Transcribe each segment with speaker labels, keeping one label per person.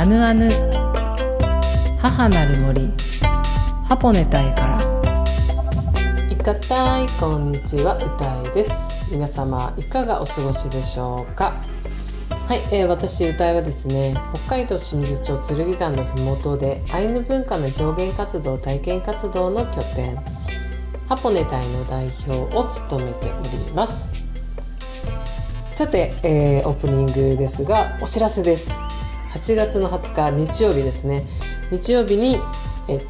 Speaker 1: アヌアヌ母なる森ハポネタイから。
Speaker 2: いかたいこんにちは。歌いです。皆様いかがお過ごしでしょうか？はい、えー、私歌いはですね北海道清水町剣山のふもとでアイヌ文化の表現活動体験活動の拠点ハポネタイの代表を務めております。さて、えー、オープニングですがお知らせです。8月の20日日曜日ですね。日曜日に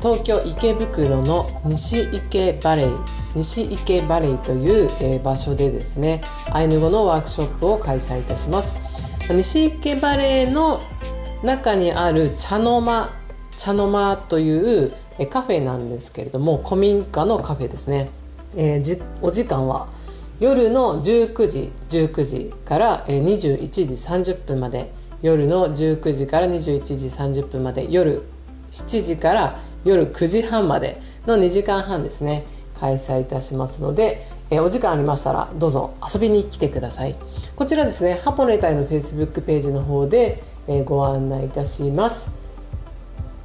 Speaker 2: 東京池袋の西池バレイ西池バレイという場所でですねアイヌ語のワークショップを開催いたします。西池バレイの中にある茶の間茶の間というカフェなんですけれども古民家のカフェですね、えー、じお時間は夜の19時19時から21時30分まで夜の19時から21時30分まで夜7時から夜9時半までの2時間半ですね開催いたしますので、えお時間ありましたらどうぞ遊びに来てください。こちらですねハポネタイの Facebook ページの方で、えご案内いたします。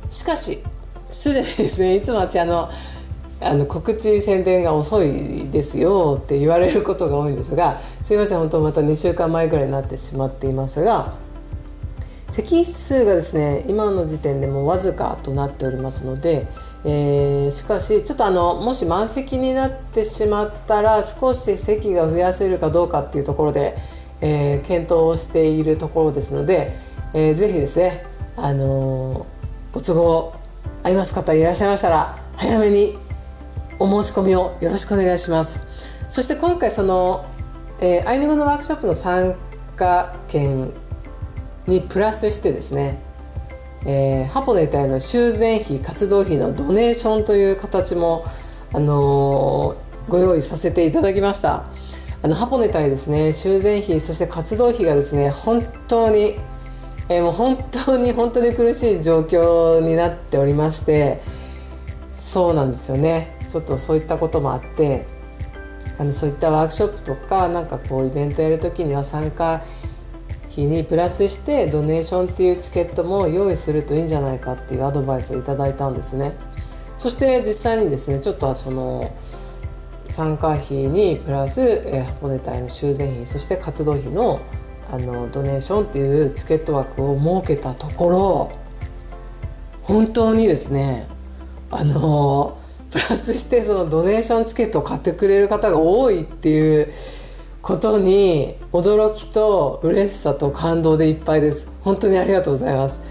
Speaker 2: しかしすでにですねいつも私あのあの告知宣伝が遅いですよって言われることが多いんですがすいません本当また2週間前ぐらいになってしまっていますが席数がですね今の時点でもわずかとなっておりますので、えー、しかしちょっとあのもし満席になってしまったら少し席が増やせるかどうかっていうところで、えー、検討をしているところですので、えー、ぜひですね、あのー、ご都合あります方いらっしゃいましたら早めにお申し込みをよろしくお願いします。そして今回その、えー、アイヌ語のワークショップの参加券にプラスしてですね、えー、ハポネタへの修繕費活動費のドネーションという形も、あのー、ご用意させていただきました。あのハポネタへですね修繕費そして活動費がですね本当に、えー、もう本当に本当に苦しい状況になっておりましてそうなんですよね。ちょっとそういったこともあってあのそういったワークショップとかなんかこうイベントやる時には参加日にプラスしてドネーションっていうチケットも用意するといいんじゃないかっていうアドバイスをいただいたんですね。そして実際にですねちょっとその参加費にプラス、えー、箱根隊の修繕費そして活動費のあのドネーションっていうチケット枠を設けたところ本当にですねあのプラスしてそのドネーションチケットを買ってくれる方が多いっていうことに驚きと嬉しさと感動でいっぱいです。本当にありがとうございます。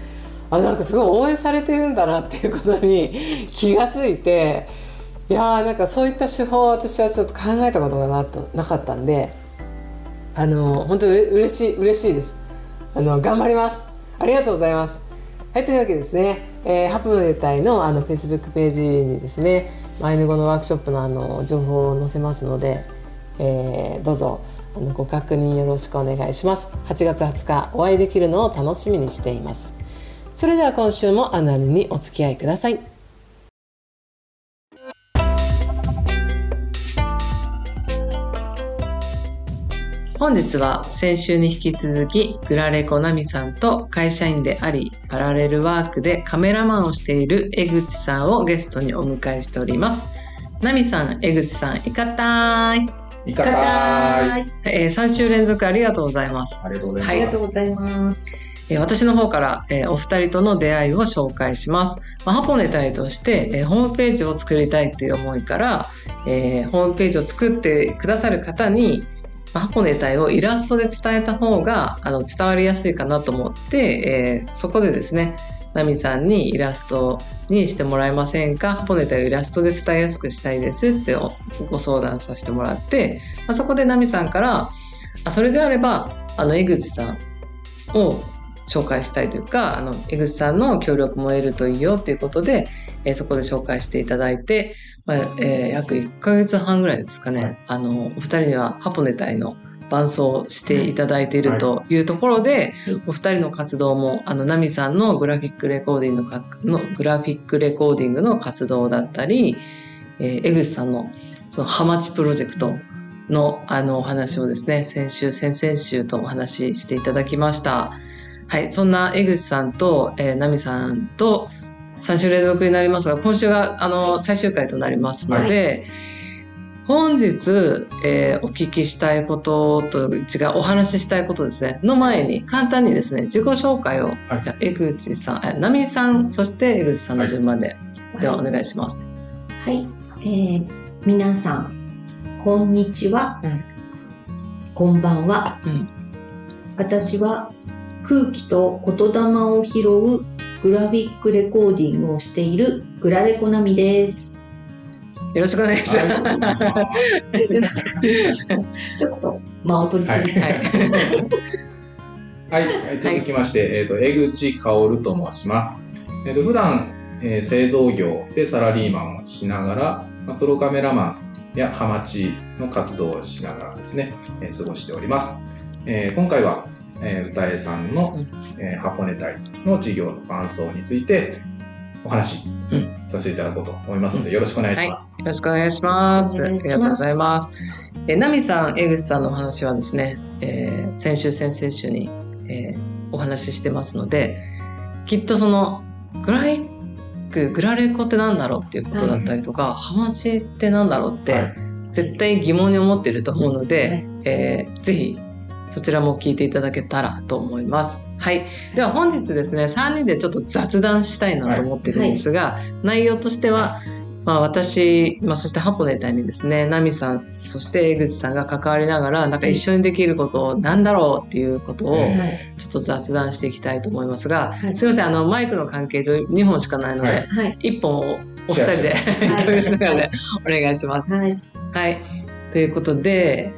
Speaker 2: あなんかすごい応援されてるんだなっていうことに 気がついていやーなんかそういった手法を私はちょっと考えたことがななかったんであの本当にうれしい嬉しいです。あの頑張ります。ありがとうございます。はいというわけですね、えー、ハプネ隊のあの Facebook ページにですねアイヌ語のワークショップのあの情報を載せますのでえー、どうぞあのご確認よろしくお願いします。8月20日お会いできるのを楽しみにしています。それでは今週もアナルにお付き合いください。本日は先週に引き続きグラレコナミさんと会社員でありパラレルワークでカメラマンをしている江口さんをゲストにお迎えしております。ナミさん江口さんいかたい。
Speaker 3: いかた
Speaker 2: い。えー、3週連続ありがとうございます。
Speaker 3: ありがとうございます。
Speaker 4: ありがとうございます。
Speaker 2: えー、私の方から、えー、お二人との出会いを紹介します。まあ、ハポネタイとして、えー、ホームページを作りたいという思いから、えー、ホームページを作ってくださる方に、まあ、ハポネタイをイラストで伝えた方があの伝わりやすいかなと思って、えー、そこでですね、ナミさんにイラストにしてもらえませんか？ハポネタイをイラストで伝えやすくしたいですってご相談させてもらって、まあ、そこでナミさんからあそれであればあの江口さんを紹介したいというかあの江口さんの協力も得るといいよっていうことで、えー、そこで紹介していただいて、まあえー、約1ヶ月半ぐらいですかね、はい、あのお二人にはハポネタイの伴走していただいているとい。うところで、はい、お二人の活動もあのナミさんのグラフィックレコーディングのグラフィックレコーディングの活動だったり、えー、江口さんのそのハマチプロジェクトのあのお話をですね先週先々週とお話ししていただきました。はい、そんな江口さんと、えー、奈美さんと3週連続になりますが、今週があの最終回となりますので、本日、えーお聞きしたいことと違うお話ししたいことですねの前に簡単にですね自己紹介を、
Speaker 3: はい
Speaker 2: じゃあ江口さんえ奈美さんそして江口さんの順番で、ではお願いします。
Speaker 4: はい、えー、皆さん、こんにちは。
Speaker 2: うん
Speaker 4: こんばんは。
Speaker 2: うん
Speaker 4: 私は空気と言霊を拾うグラフィックレコーディングをしているグラレコナミです。
Speaker 2: よろしくお願いします。
Speaker 4: ちょっと間を取りすぎて、
Speaker 2: はい。
Speaker 3: はい、はい。続きまして、えっ、と、江口薫と申します。えっ、と、普段、えー製造業でサラリーマンをしながら、まあプロカメラマンやハマチの活動をしながらですね、えー過ごしております。えー今回は、えー歌江さんの、
Speaker 2: うん。
Speaker 3: えー箱根隊の事業の伴走についてお話し
Speaker 2: うん
Speaker 3: させていただこうと思いますので、よろしくお願いします。
Speaker 2: よろしくお願いします。ありがとうございます。えー、ナミさん、江口さんのお話はですね、えー先週、先々週に、えーお話ししてますので、きっとその、グラフィック、グラレコってなんだろうっていうことだったりとか、ハマチってなんだろうって、
Speaker 3: はい
Speaker 2: 絶対疑問に思ってると思うので、
Speaker 4: はい
Speaker 2: えーぜひそちらも聞いていただけたらと思います。はい。では本日ですね、3人でちょっと雑談したいなと思ってるんですが、内容としては、まあ私、まあそしてハポネタにですね、ナミさん、そして江口さんが関わりながら、なんか一緒にできることをなんだろうっていうことを。ちょっと雑談していきたいと思いますが、
Speaker 4: はい
Speaker 2: すいません、あの、マイクの関係上2本しかないので、
Speaker 3: はい
Speaker 4: はい。
Speaker 2: 1本をお二人で 共有しながらでお願いします。
Speaker 4: はい。
Speaker 2: はい。ということで、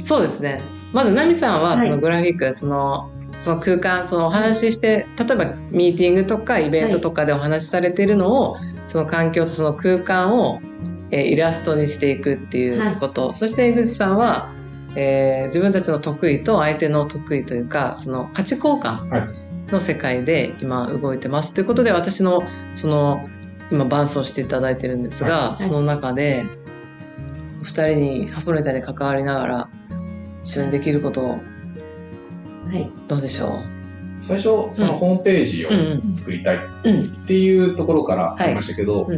Speaker 2: そうですね。まず、ナミさんは、
Speaker 4: はい
Speaker 2: そのグラフィック、その、その空間、そのお話しして、例えばミーティングとかイベントとかでお話しされているのを、その環境とその空間を、えーイラストにしていくっていうこと。そして、江口さんは、えー自分たちの得意と相手の得意というか、その価値交換
Speaker 3: はい。
Speaker 2: の世界で今動いてます。ということで、私の、その、今伴走していただいてるんですが、
Speaker 4: い。
Speaker 2: その中で、お二人にハプネタで関わりながら一緒にできること
Speaker 4: はい。
Speaker 2: どうでしょ
Speaker 3: 最初、そのホームページを
Speaker 2: うん
Speaker 3: 作りたいっ
Speaker 2: ううん。
Speaker 3: ていうところからありましたけど、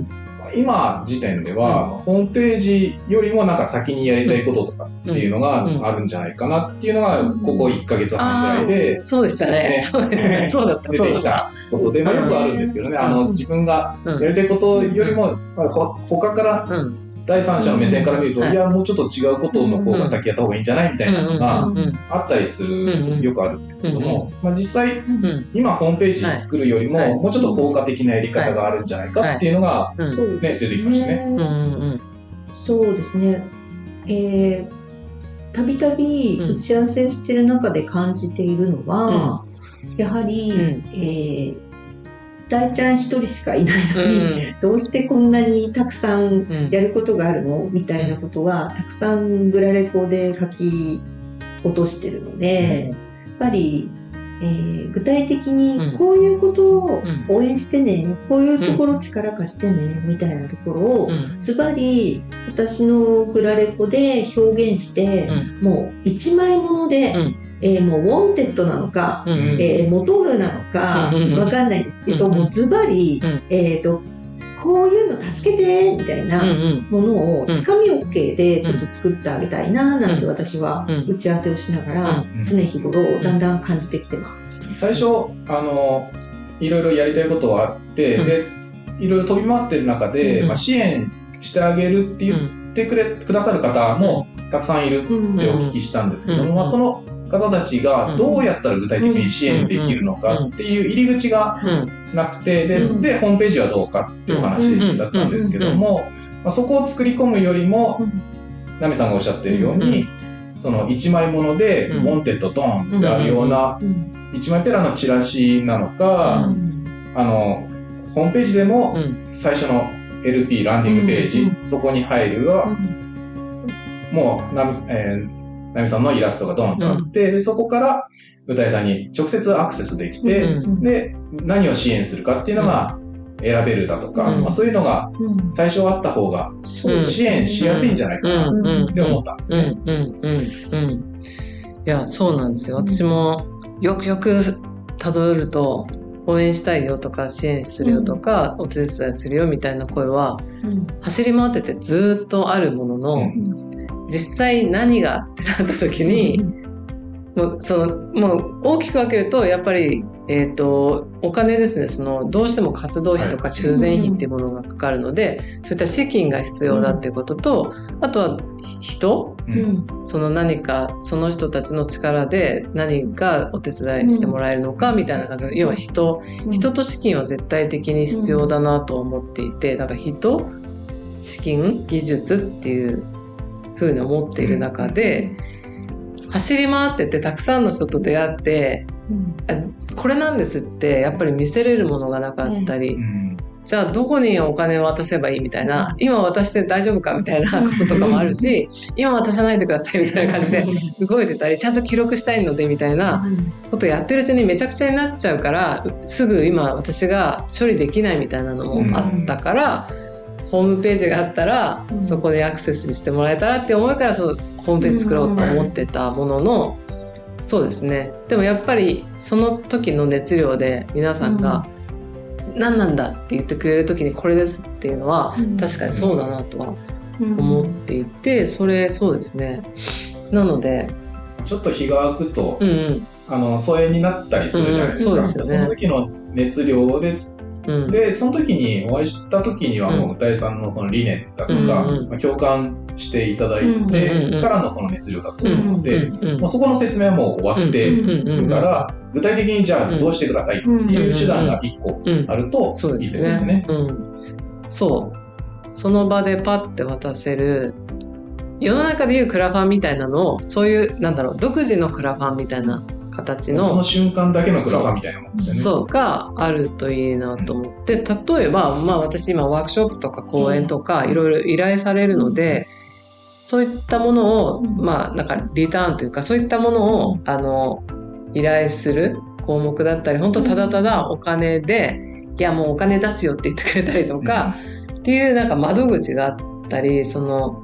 Speaker 3: 今時点では、ホームページよりもなんか先にやりたいこととかっていうのが
Speaker 2: うん
Speaker 3: あるんじゃないかなっていうのが、ここ1ヶ月半ぐらいで
Speaker 2: そうでしたね。
Speaker 3: ね
Speaker 2: そうですね。そうだった。
Speaker 3: 出。てきたことで、まあよくあるんですけどね、あの、自分が
Speaker 2: うん
Speaker 3: やりたいことよりも、まあほ他から
Speaker 2: うん。
Speaker 3: 第三者の目線から見ると、
Speaker 2: うん。
Speaker 3: いや、もうちょっと違うことの方が先やった方がいいんじゃない？みたいなのが。あったりす
Speaker 2: うん
Speaker 3: る、よくあるんですけども、まあ実際、
Speaker 2: うん。
Speaker 3: 今ホームページを作るよりも、
Speaker 2: はい。
Speaker 3: もうちょっと効果的なやり方があるんじゃないかっていうのが、ね、出てきましたね。
Speaker 4: そうですね。えーたびたび打ち合わせをしている中で感じているのは、やはり、
Speaker 2: うん。
Speaker 4: えー大ちゃん一人しかいないのに、
Speaker 2: うん。
Speaker 4: どうしてこんなにたくさん
Speaker 2: うん。
Speaker 4: やることがあるの？みたいなことは、たくさんグラレコで書き落としてるので、やっぱり、えー具体的
Speaker 2: うん
Speaker 4: にこういうことを
Speaker 2: うん
Speaker 4: 応援してね、こういうところ力貸してね、みたいなところを、
Speaker 2: うん。
Speaker 4: ズバリ私のグラレコで表現して、もう一枚もので、
Speaker 2: うん
Speaker 4: えーもうウォンテッドなのか、
Speaker 2: うん。うん。
Speaker 4: えー元部なのか
Speaker 2: うんうんうん。
Speaker 4: わかんないですけど、
Speaker 2: うんうん。
Speaker 4: もうズバリ、
Speaker 2: うん。
Speaker 4: えっ、とこういうの助けてみたいな
Speaker 2: うん。うん。
Speaker 4: ものを
Speaker 2: うん
Speaker 4: つかみ OK でちょっと作ってあげたいななんて私は
Speaker 2: うん。
Speaker 4: 打ち合わせをしながら
Speaker 3: うん。
Speaker 4: 常日頃だんだん感じてきてます。
Speaker 3: 最初、あの、いろいろやりたいことはあって、
Speaker 2: うん。
Speaker 3: で、いろいろ飛び回ってる中で、
Speaker 2: うん
Speaker 3: まあ、支援してあげるって言ってくれ、くださる方もたくさんいるって
Speaker 4: うん
Speaker 3: お聞きしたんですけども、
Speaker 2: うん。
Speaker 3: まあ、その方たちがどうやったら具体的に支援できるのかっていう入り口が
Speaker 2: うん。
Speaker 3: なくて、で、
Speaker 4: うん。
Speaker 3: で、ホームページはどうかっていうお話だったんですけども、まあ、そこを作り込むよりも
Speaker 4: うん、
Speaker 3: ナミさんがおっしゃってるように、その一枚もので、
Speaker 2: うん。
Speaker 3: モンテッドドンってあるような、
Speaker 4: うん。
Speaker 3: 一枚ペラのチラシなのか、
Speaker 4: うん。
Speaker 3: あの、ホームページでも
Speaker 2: うん。
Speaker 3: 最初の LP、ランディングページ、
Speaker 4: うん。
Speaker 3: そこに入るは、もう、ナミ、えーナミさんのイラストがドンとあって、でそこから歌いさんに直接アクセスできて、
Speaker 2: うん
Speaker 3: で、何を支援するかっていうのが選べるだとか、
Speaker 2: うん。
Speaker 3: まあ、そういうのが
Speaker 4: うん。
Speaker 3: 最初あった方が
Speaker 2: う。ん
Speaker 3: 支援しやすいんじゃないかな。って思ったんですね。
Speaker 2: うんうんうんうん。いや、そうなんですよ。私もよくよくたどると応援したいよとか支援するよとか、お手伝いするよみたいな声は走り回っててずっとあるものの、
Speaker 4: うん
Speaker 2: 実際何がってなった時に、もうそのもう大きく分けるとやっぱり、えー、とお金ですね。そのどうしても活動費とか修繕費っていうものがかかるので、そういった資金が必要だっていうことと、あとは人？
Speaker 3: う
Speaker 4: うん。ん
Speaker 2: その何かその人たちの力で何がお手伝いしてもらえるのかみたいな感じの、要は人人と資金は絶対的に必要だなと思っていてだから人資金技術っていうふうに思っている中で走り回っててたくさんの人と出会って
Speaker 4: うん
Speaker 2: あこれなんですってやっぱり見せれるものがなかったり、
Speaker 3: うん。
Speaker 2: じゃあどこにお金を渡せばいいみたいな今渡して大丈夫かみたいな こととかもあるし今渡さないでくださいみたいな感じで 動いてたりちゃんと記録したいのでみたいなことやってるうちにめちゃくちゃになっちゃうからすぐ今私が処理できないみたいなのもあったから、ホームページがあったら、
Speaker 4: うん。
Speaker 2: そこでアクセスしてもらえたらって思いからそうホームページ作ろうと思ってたものの、そうですね。でもやっぱりその時の熱量で皆さんが「何なんだ?」って言ってくれる時にこれですっていうのは、
Speaker 4: うん。
Speaker 2: 確かにそうだなとは
Speaker 4: うん
Speaker 2: 思っていてそれそうですね。なので
Speaker 3: ちょっと日が空くと、
Speaker 2: うんうん。
Speaker 3: あの疎遠になったりするじゃないですか、
Speaker 2: うん。そ
Speaker 3: の時の熱量で
Speaker 2: うん。
Speaker 3: でその時にお会いした時にはもう歌いさんのその理念だとか、まあ、共感していただいてからのその熱量だと
Speaker 2: うん
Speaker 3: 思うので、まあ、そこの説明はもう終わってるから、具体的にじゃあどうしてくださいっていう手段が1個
Speaker 2: うん
Speaker 3: あると
Speaker 2: そうで
Speaker 3: いいってことですね。
Speaker 2: うん、そう。その場でパッて渡せる世の中でいうクラファンみたいなのをそういうなんだろう独自のクラファンみたいな形の
Speaker 3: その瞬間だけのクラファンみたいなもんですよね。
Speaker 2: そうがあるといいなと思って。例えば、まあ、私今ワークショップとか講演とかいろいろ依頼されるので、そういったものを、
Speaker 4: うん。
Speaker 2: まあなんかリターンというかそういったものをあの依頼する項目だったり本当ただただお金で、いやもうお金出すよって言ってくれたりとか、っていうなんか窓口があったりその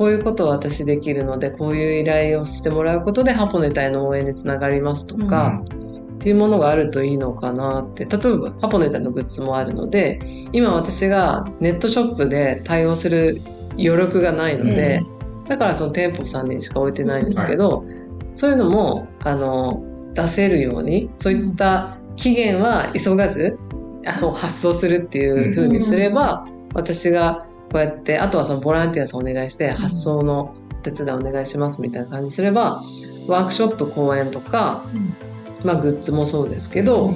Speaker 2: こういうことを私できるのでこういう依頼をしてもらうことでハポネタへの応援につながりますとか、っていうものがあるといいのかなって。例えばハポネタのグッズもあるので今私がネットショップで対応する余力がないので、だからその店舗さんにしか置いてないんですけど、そういうのもあの出せるようにそういった期限は急がずあの発送するっていう風にすれば、私がこうやってあとはそのボランティアさんお願いして発送のお手伝いお願いしますみたいな感じにすればワークショップ講演とか、まあ、グッズもそうですけど、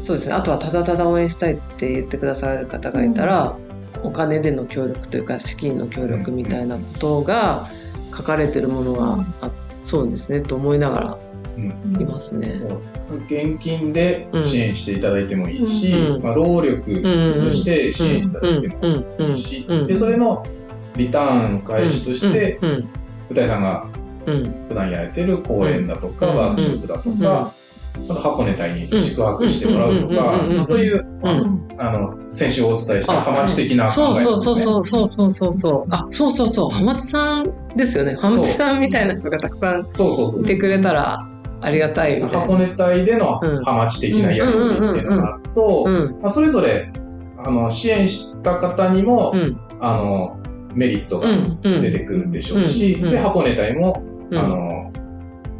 Speaker 2: そうですね。あとはただただ応援したいって言ってくださる方がいたら、お金での協力というか資金の協力みたいなことが書かれてるものがあそうですねと思いながら。
Speaker 3: うん
Speaker 2: いますね。
Speaker 3: そう。現金で支援していただいてもいいし、
Speaker 2: うん。
Speaker 3: まあ、労力として支援していただいてもいいし、
Speaker 2: うん。うん。
Speaker 3: でそれのリターンの返しとして、
Speaker 2: うん。
Speaker 3: 歌井さんが
Speaker 2: うん。
Speaker 3: 普段やれてる講演だとか、
Speaker 2: うん。
Speaker 3: ワークショップだとか、あと箱根隊に宿泊してもらうとか、そういう、
Speaker 2: うん。
Speaker 3: あの先週お伝えした
Speaker 2: あ
Speaker 3: ハマチ的な考え
Speaker 2: そうそうそう
Speaker 3: う
Speaker 2: そうそうそうそうそう。あそうそうそう。浜地さんですよね。浜地さんみたいな人がたくさん
Speaker 3: そうそうそう。
Speaker 2: いてくれたらありがたい。
Speaker 3: 箱根隊での
Speaker 2: うん。
Speaker 3: ハマチ的なやり取りっていうのがあると、
Speaker 2: うん
Speaker 3: まあ、それぞれあの支援した方にも、
Speaker 2: うん。
Speaker 3: あのメリットが
Speaker 2: うん。うん。
Speaker 3: 出てくるでしょうし、
Speaker 2: うん。うん。
Speaker 3: で箱根隊も、
Speaker 2: うん。
Speaker 3: あの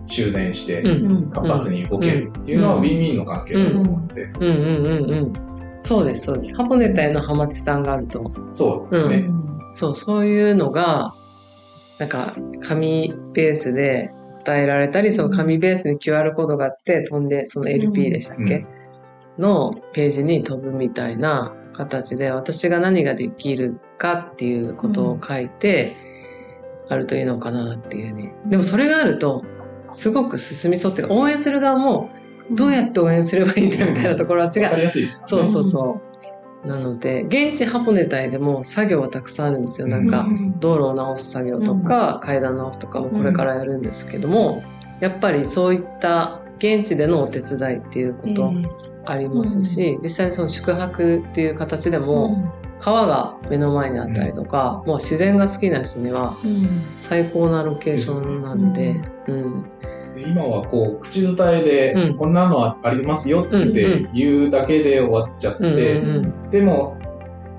Speaker 3: 修繕して
Speaker 2: うん。
Speaker 3: 活発に動けるっていうのは
Speaker 2: うん。
Speaker 3: ウィンウィンの関係だと思って、
Speaker 2: うん。うん。うん。うん。そうです。そうです。ハポネタへのハマチさんがあると。
Speaker 3: そうですね。
Speaker 2: そう。そういうのがなんか紙ベースで伝えられたりその紙ベースに QR コードがあって飛んでその LP でしたっけ、のページに飛ぶみたいな形で私が何ができるかっていうことを書いてあるといいのかなっていうね。でもそれがあるとすごく進みそうっていうか応援する側もどうやって応援すればいいんだみたいなところは違う。そうそうそう。なので現地ハポネ隊でも作業はたくさんあるんですよ。なんか道路を直す作業とか、階段直すとかもこれからやるんですけども、やっぱりそういった現地でのお手伝いっていうことありますし、実際にその宿泊っていう形でも、川が目の前にあったりとか、もう自然が好きな人には最高なロケーションなんで、うん。
Speaker 3: 今はこう、口伝えで、
Speaker 1: うん。
Speaker 3: こんなのはありますよって言うだけで終わっちゃって、でも、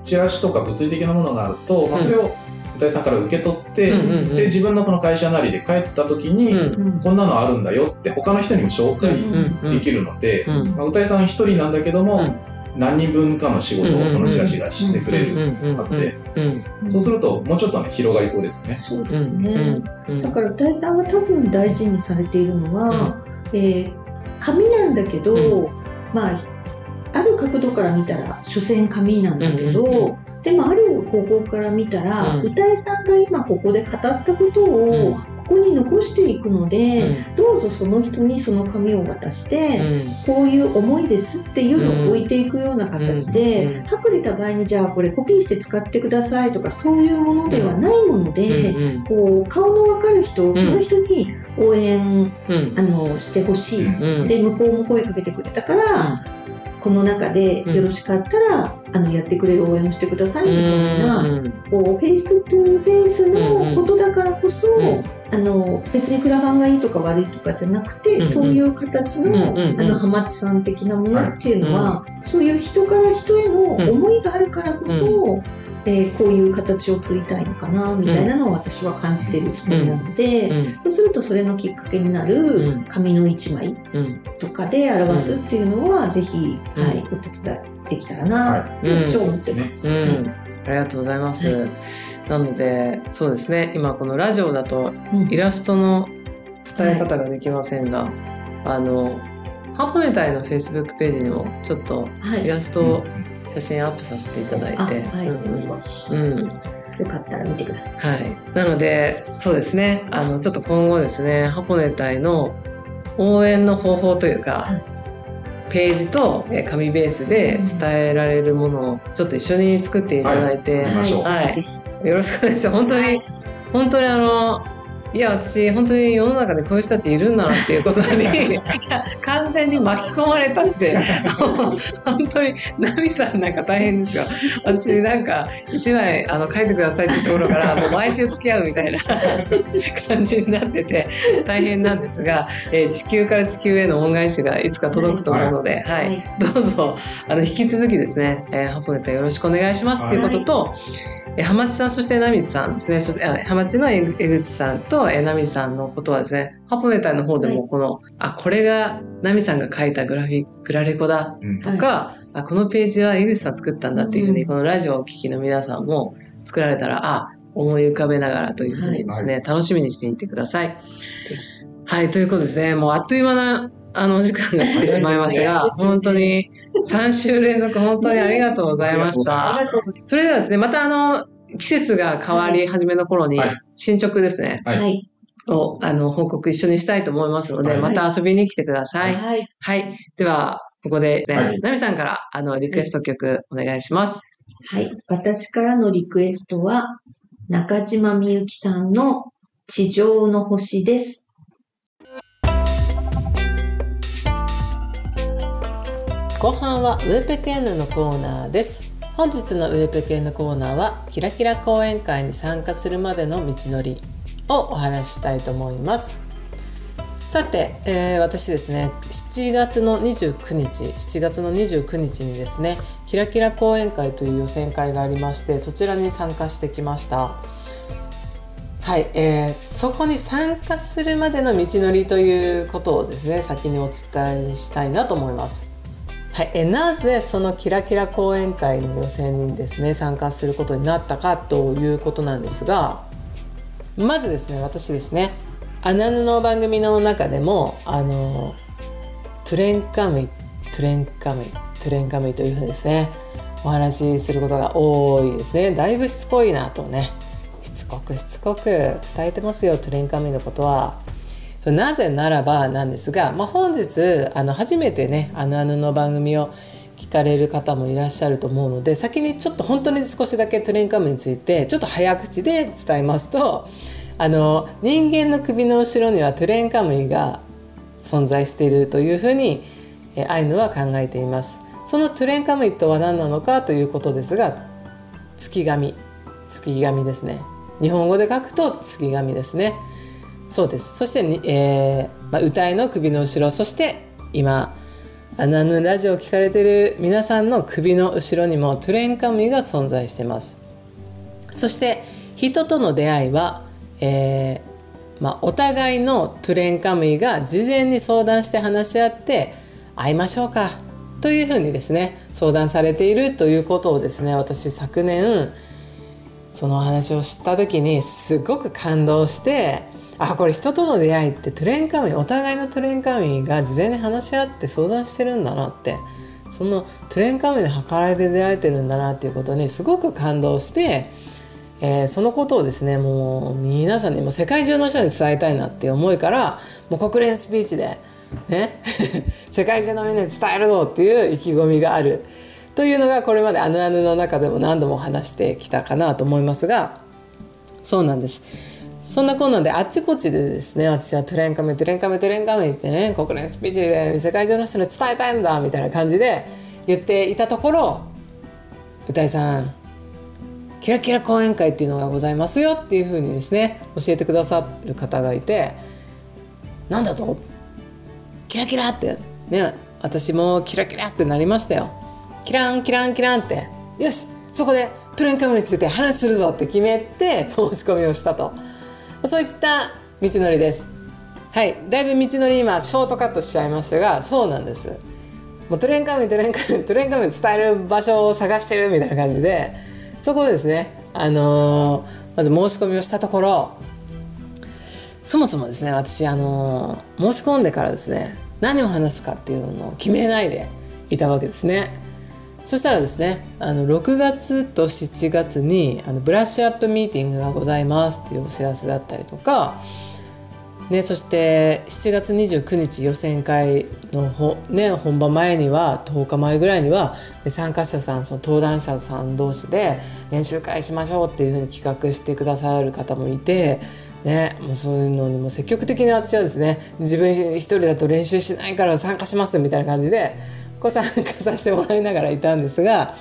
Speaker 3: チラシとか物理的なものがあると、まあ、それを歌いさんから受け取って、で、自分のその会社なりで帰った時に、こんなのあるんだよって他の人にも紹介
Speaker 1: うん
Speaker 3: できるので、
Speaker 1: うん。
Speaker 3: まあ、歌いさん一人なんだけども、
Speaker 1: うん
Speaker 3: 何人分かの仕事をそのチラシがしてくれるはずで、
Speaker 1: うん
Speaker 3: そうするともうちょっとね、広がりそうですね。
Speaker 4: そう
Speaker 1: う
Speaker 4: ですね。
Speaker 1: んうん
Speaker 4: だから大さんが多分大事にされているのは、えー紙なんだけど、まあある角度から見たら所詮紙なんだけど、
Speaker 1: うんうんう
Speaker 4: でもある方向から見たら、
Speaker 1: うん。
Speaker 4: 歌いさんが今ここで語ったこと
Speaker 1: う
Speaker 4: を
Speaker 1: ん。
Speaker 4: ここに残していくので、
Speaker 1: うん。
Speaker 4: どうぞその人にその紙を渡して、こういう思いですっていうのを置いていくような形で、
Speaker 1: うん。うん。
Speaker 4: はくれた場合にじゃあこれコピーして使ってくださいとかそういうものではないもので、
Speaker 1: うん。
Speaker 4: こう顔の分かる人、
Speaker 1: ん
Speaker 4: この人に応援
Speaker 1: うん。
Speaker 4: あのしてほしい、
Speaker 1: うん。
Speaker 4: で向こうも声かけてくれたから、この中でよろしかったら、あのやってくれる応援をしてくださいみたいな、
Speaker 1: うん
Speaker 4: こう face to face のことだからこそ、
Speaker 1: うん。
Speaker 4: あの別にクラファンがいいとか悪いとかじゃなくて、
Speaker 1: うん
Speaker 4: そういう形の,、あのハマチさん的なものっていうのは、そういう人から人への思いがあるからこそ、えーこういう形を取りたいのかなみたいなのを私は感じてるつもりなので、
Speaker 1: うん。
Speaker 4: そうするとそれのきっかけにな
Speaker 1: う
Speaker 4: る
Speaker 1: ん。
Speaker 4: 紙の一枚
Speaker 1: うん。
Speaker 4: とかで表すっていうのは、ぜひ、
Speaker 1: うん。
Speaker 4: はい、お手伝いできたらなと私は思ってます。
Speaker 1: うん。ありがとうございます。なので、そうですね、今このラジオだと
Speaker 4: うん。
Speaker 1: イラストの伝え方ができませんが、あの、ハポネタイの Facebook ページにもちょっと
Speaker 4: はい。
Speaker 1: イラストを写真アップさせていただいて、
Speaker 4: あはい、
Speaker 1: うん
Speaker 4: よかったら見てください。
Speaker 1: はい。なので、そうですね、あの、ちょっと今後ですね、ハポネタイの応援の方法というか、ページとえー紙ベースで伝えられるものをちょっと一緒に作っていただいて、
Speaker 3: はい。
Speaker 1: はい。よろしくお願いします。本当に、本当にあの、いや、私、本当に世の中でこういう人たちいるんだなっていうことに、完全に巻き込まれたって、本当に、ナミさんなんか大変ですよ。私、なんか、一枚、あの、書いてくださいっていうところから、もう毎週付き合うみたいな 感じになってて、大変なんですが、えー地球から地球への恩返しがいつか届くと思うので、はい。
Speaker 4: はい
Speaker 1: どうぞ、あの、引き続きですね、えーハポネタよろしくお願いしますっていうことと、えー、ハマチさん、そしてナミさんですね、そして、あハマチの江江口さんと、えーナミさんのことはですね、ハポネタの方でもこの、あ、これがナミさんが書いたグラフィグラレコだ
Speaker 3: うん。
Speaker 1: とか、あ、このページは江口さん作ったんだっていうふうに、
Speaker 4: うん。
Speaker 1: このラジオをお聞きの皆さんも作られたら、あ、思い浮かべながらというふうにですね、楽しみにしていってください。はい、ということですね、もうあっという間な、あの、お時間が来てしまいましたが、本当に3週連続本当にありがとうございました。それではですね、またあの、季節が変わり始めの頃に
Speaker 3: はい、
Speaker 1: 進捗ですね、
Speaker 3: はい
Speaker 4: はい。
Speaker 1: を、あの、報告一緒にしたいと思いますので、
Speaker 3: はい
Speaker 1: また遊びに来てくださ。
Speaker 4: はいい。はい。
Speaker 1: はい。では、ここで、ね
Speaker 3: はい
Speaker 1: ナミさんから、あの、リクエスト曲お願いします。
Speaker 4: はい。私からのリクエストは、中島みゆきさんの地上の星です。
Speaker 2: 後半はウェペク N のコーナーです。本日のウェペク N コーナーはキラキラ講演会に参加するまでの道のりをお話ししたいと思います。さて、えー私ですね7月の29日7月の29日にですねキラキラ講演会という予選会がありましてそちらに参加してきました。はい、えーそこに参加するまでの道のりということをですね先にお伝えしたいなと思います。はい、えなぜそのキラキラ講演会の予選にですね参加することになったかということなんですがまずですね私ですねアナヌの番組の中でもあのトゥレンカミトゥレンカミトゥレンカミというふうにですねお話しすることが多いですね。だいぶしつこいなとねしつこくしつこく伝えてますよトゥレンカミのことは。そなぜならばなんですが、まあ、本日あの初めてね「あのあの」の番組を聞かれる方もいらっしゃると思うので先にちょっと本当に少しだけトゥレンカムについてちょっと早口で伝えますとあの人間の首の後ろにはトゥレンカムイが存在しているというふうにえアイヌは考えています。そのトゥレンカムイとは何なのかということですが月神月神ですね日本語で書くと月神ですねそうです。そしてに、えーまあ、歌いの首の後ろそして今あのあのラジオを聞かれてる皆さんの首の後ろにもトゥレンカムイが存在してます。そして人との出会いは、えーまあ、お互いのトゥレンカムイが事前に相談して話し合って会いましょうかというふうにですね相談されているということをですね私昨年その話を知った時にすごく感動してあこれ人との出会いってトゥレンカミお互いのトゥレンカミが事前に話し合って相談してるんだなってそのトゥレンカミの計らいで出会えてるんだなっていうことにすごく感動して、えー、そのことをですねもう皆さんにも世界中の人に伝えたいなっていう思いからもう国連スピーチでね 世界中のみんなに伝えるぞっていう意気込みがあるというのがこれまで「あぬあぬ」の中でも何度も話してきたかなと思いますがそうなんです。そんなこんなんであっちこっちでですね私はトレンカメトレンカメトレンカメってね国連スピーチで世界中の人に伝えたいんだみたいな感じで言っていたところ歌いさんキラキラ講演会っていうのがございますよっていうふうにですね教えてくださる方がいてなんだと？キラキラってね私もキラキラってなりましたよ。キランキランキランって。よしそこでトレンカムについて話するぞって決めて申し込みをしたと。そういった道のりです。はい。だいぶ道のり今ショートカットしちゃいましたがそうなんです。もうトレンカムトレンカムトレンカム伝える場所を探してるみたいな感じでそこですねあのー、まず申し込みをしたところそもそもですね私あのー、申し込んでからですね何を話すかっていうのを決めないでいたわけですね。そしたらですねあの6月と7月にあのブラッシュアップミーティングがございますっていうお知らせだったりとか、ね、そして7月29日予選会のほ、ね、本番前には10日前ぐらいには参加者さんその登壇者さん同士で練習会しましょうっていうふうに企画してくださる方もいて。ね、もうそういうのにも積極的に私はですね自分一人だと練習しないから参加しますみたいな感じでご参加させてもらいながらいたんですが、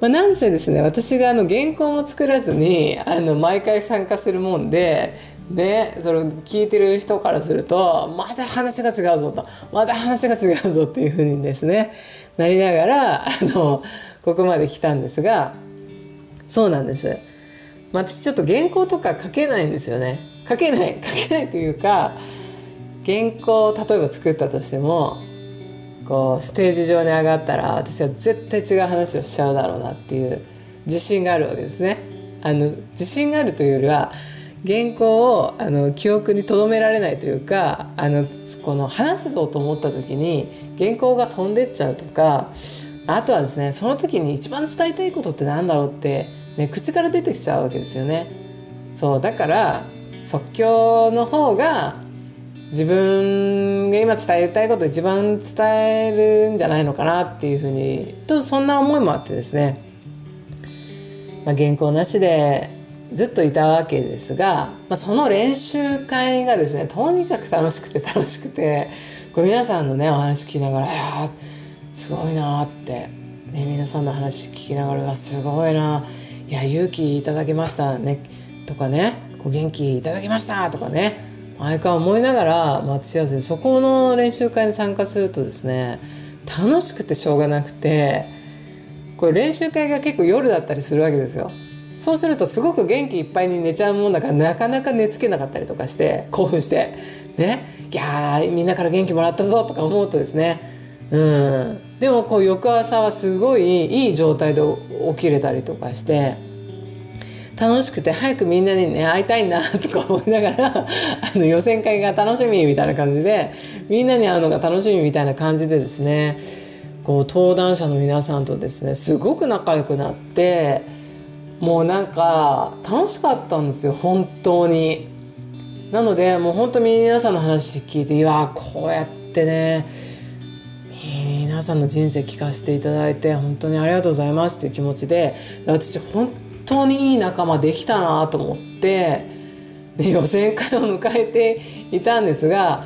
Speaker 2: まあ、なんせですね私があの原稿も作らずにあの毎回参加するもんでね、それ聞いてる人からするとまだ話が違うぞとまだ話が違うぞっていうふうにですねなりながらあのここまで来たんですがそうなんです、まあ、私ちょっと原稿とか書けないんですよね。書けない書けないというか原稿を例えば作ったとしてもこうステージ上に上がったら私は絶対違う話をしちゃうだろうなっていう自信があるわけですね。あの自信があるというよりは原稿をあの記憶に留められないというかあのこの話すぞと思った時に原稿が飛んでっちゃうとかあとはですねその時に一番伝えたいことって何だろうって、ね、口から出てきちゃうわけですよね。そうだから即興の方が自分が今伝えたいことを一番伝えるんじゃないのかなっていうふうにとそんな思いもあってですね、まあ、原稿なしでずっといたわけですが、まあ、その練習会がですねとにかく楽しくて楽しくてこれ皆さんのねお話聞きながら「いやすごいな」って、ね、皆さんの話聞きながら「すごいな」「いや勇気いただきましたね」とかね「ご元気いただきました」とかね毎回思いながら待ち合わせにそこの練習会に参加するとですね楽しくてしょうがなくてこれ練習会が結構夜だったりするわけですよ。そうするとすごく元気いっぱいに寝ちゃうもんだからなかなか寝つけなかったりとかして興奮してねいやみんなから元気もらったぞとか思うとですねうんでもこう翌朝はすごいいい状態で起きれたりとかして楽しくて早くみんなにね会いたいなとか思いながら あの予選会が楽しみみたいな感じでみんなに会うのが楽しみみたいな感じでですねこう登壇者の皆さんとですねすごく仲良くなってもうなんか楽しかったんですよ本当に。なのでもう本当に皆さんの話聞いていやこうやってね皆さんの人生聞かせていただいて本当にありがとうございますっていう気持ちで私本当にいい仲間できたなと思ってで予選会を迎えていたんですが、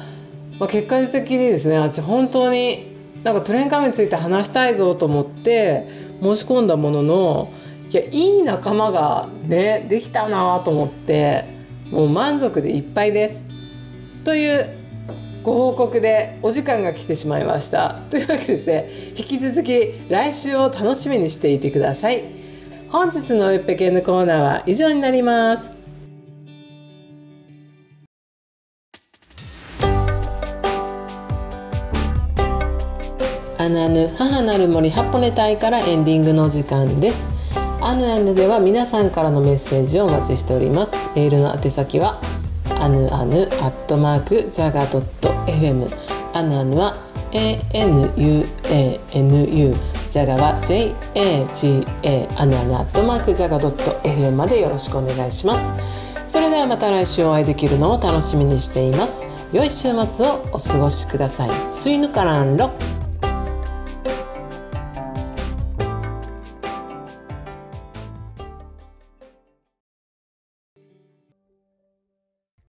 Speaker 2: まあ、結果的にですね私本当になんかトレンカムについて話したいぞと思って申し込んだもののいやいい仲間がねできたなと思ってもう満足でいっぱいです。というご報告でお時間が来てしまいました。というわけですね引き続き来週を楽しみにしていてください。本日のウェッペケンのコーナーは以上になります。アヌアヌ母なる森ハポネ隊からエンディングの時間です。アヌアヌでは皆さんからのメッセージをお待ちしております。メールの宛先はアヌアヌアットマークジャガドット FM アヌアヌは ANUANU ジャガは JAGA アナアナアットマークジャガドット FM までよろしくお願いします。それではまた来週お会いできるのを楽しみにしています。良い週末をお過ごしください。スイヌカランロ